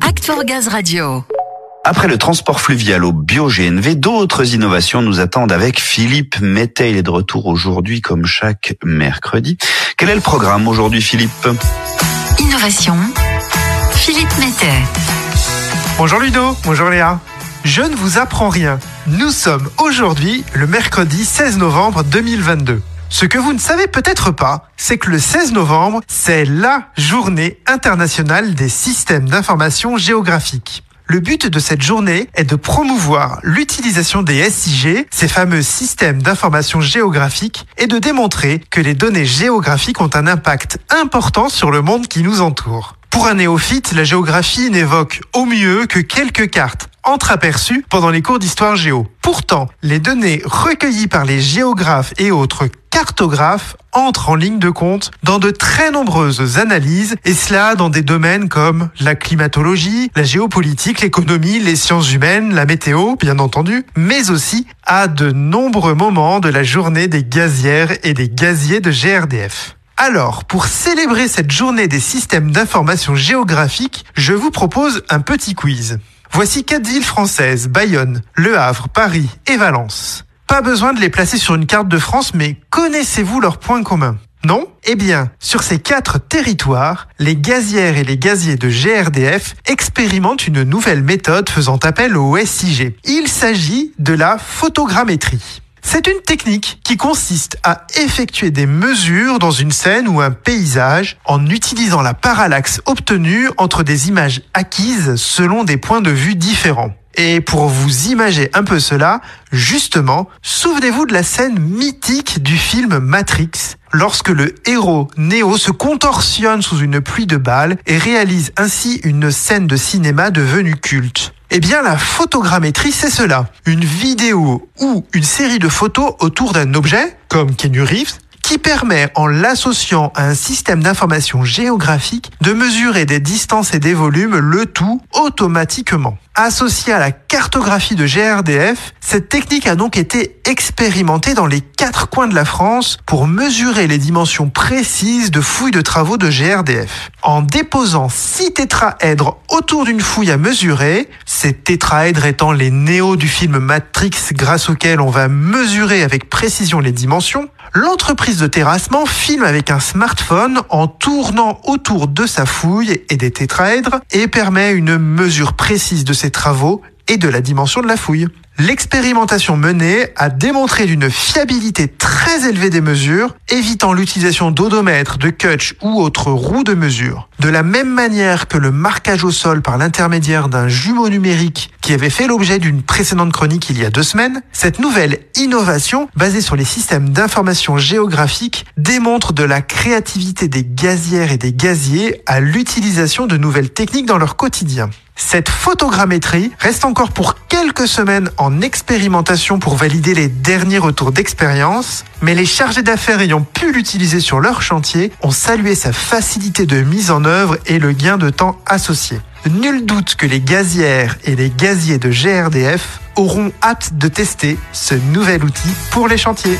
Act for Gaz Radio. Après le transport fluvial au bio-GNV, d'autres innovations nous attendent avec Philippe Mettet. Il est de retour aujourd'hui comme chaque mercredi. Quel est le programme aujourd'hui Philippe? Innovation. Philippe Mettet. Bonjour Ludo, bonjour Léa. Je ne vous apprends rien. Nous sommes aujourd'hui le mercredi 16 novembre 2022. Ce que vous ne savez peut-être pas, c'est que le 16 novembre, c'est la journée internationale des systèmes d'information géographique. Le but de cette journée est de promouvoir l'utilisation des SIG, ces fameux systèmes d'information géographique, et de démontrer que les données géographiques ont un impact important sur le monde qui nous entoure. Pour un néophyte, la géographie n'évoque au mieux que quelques cartes entreaperçues pendant les cours d'histoire géo. Pourtant, les données recueillies par les géographes et autres cartographes entrent en ligne de compte dans de très nombreuses analyses, et cela dans des domaines comme la climatologie, la géopolitique, l'économie, les sciences humaines, la météo, bien entendu, mais aussi à de nombreux moments de la journée des gazières et des gaziers de GRDF. Alors, pour célébrer cette journée des systèmes d'information géographique, je vous propose un petit quiz. Voici quatre villes françaises, Bayonne, Le Havre, Paris et Valence. Pas besoin de les placer sur une carte de France, mais connaissez-vous leurs points communs non? Eh bien, sur ces quatre territoires, les gazières et les gaziers de GRDF expérimentent une nouvelle méthode faisant appel au SIG. Il s'agit de la photogrammétrie. C'est une technique qui consiste à effectuer des mesures dans une scène ou un paysage en utilisant la parallaxe obtenue entre des images acquises selon des points de vue différents. Et pour vous imager un peu cela, justement, souvenez-vous de la scène mythique du film Matrix, lorsque le héros Neo se contorsionne sous une pluie de balles et réalise ainsi une scène de cinéma devenue culte. Eh bien, la photogrammétrie, c'est cela. Une vidéo ou une série de photos autour d'un objet, comme Kenny Reeves, qui permet, en l'associant à un système d'information géographique, de mesurer des distances et des volumes, le tout automatiquement. Associée à la cartographie de GRDF, cette technique a donc été expérimentée dans les quatre coins de la France pour mesurer les dimensions précises de fouilles de travaux de GRDF. En déposant six tétraèdres autour d'une fouille à mesurer, ces tétraèdres étant les néos du film Matrix grâce auquel on va mesurer avec précision les dimensions, l'entreprise de terrassement filme avec un smartphone en tournant autour de sa fouille et des tétraèdres et permet une mesure précise de travaux et de la dimension de la fouille. L'expérimentation menée a démontré d'une fiabilité très élevée des mesures, évitant l'utilisation d'odomètres, de cutch ou autres roues de mesure. De la même manière que le marquage au sol par l'intermédiaire d'un jumeau numérique qui avait fait l'objet d'une précédente chronique il y a deux semaines, cette nouvelle innovation basée sur les systèmes d'information géographique démontre de la créativité des gazières et des gaziers à l'utilisation de nouvelles techniques dans leur quotidien. Cette photogrammétrie reste encore pour quelques semaines en expérimentation pour valider les derniers retours d'expérience, mais les chargés d'affaires ayant pu l'utiliser sur leur chantier ont salué sa facilité de mise en œuvre et le gain de temps associé. Nul doute que les gazières et les gaziers de GRDF auront hâte de tester ce nouvel outil pour les chantiers.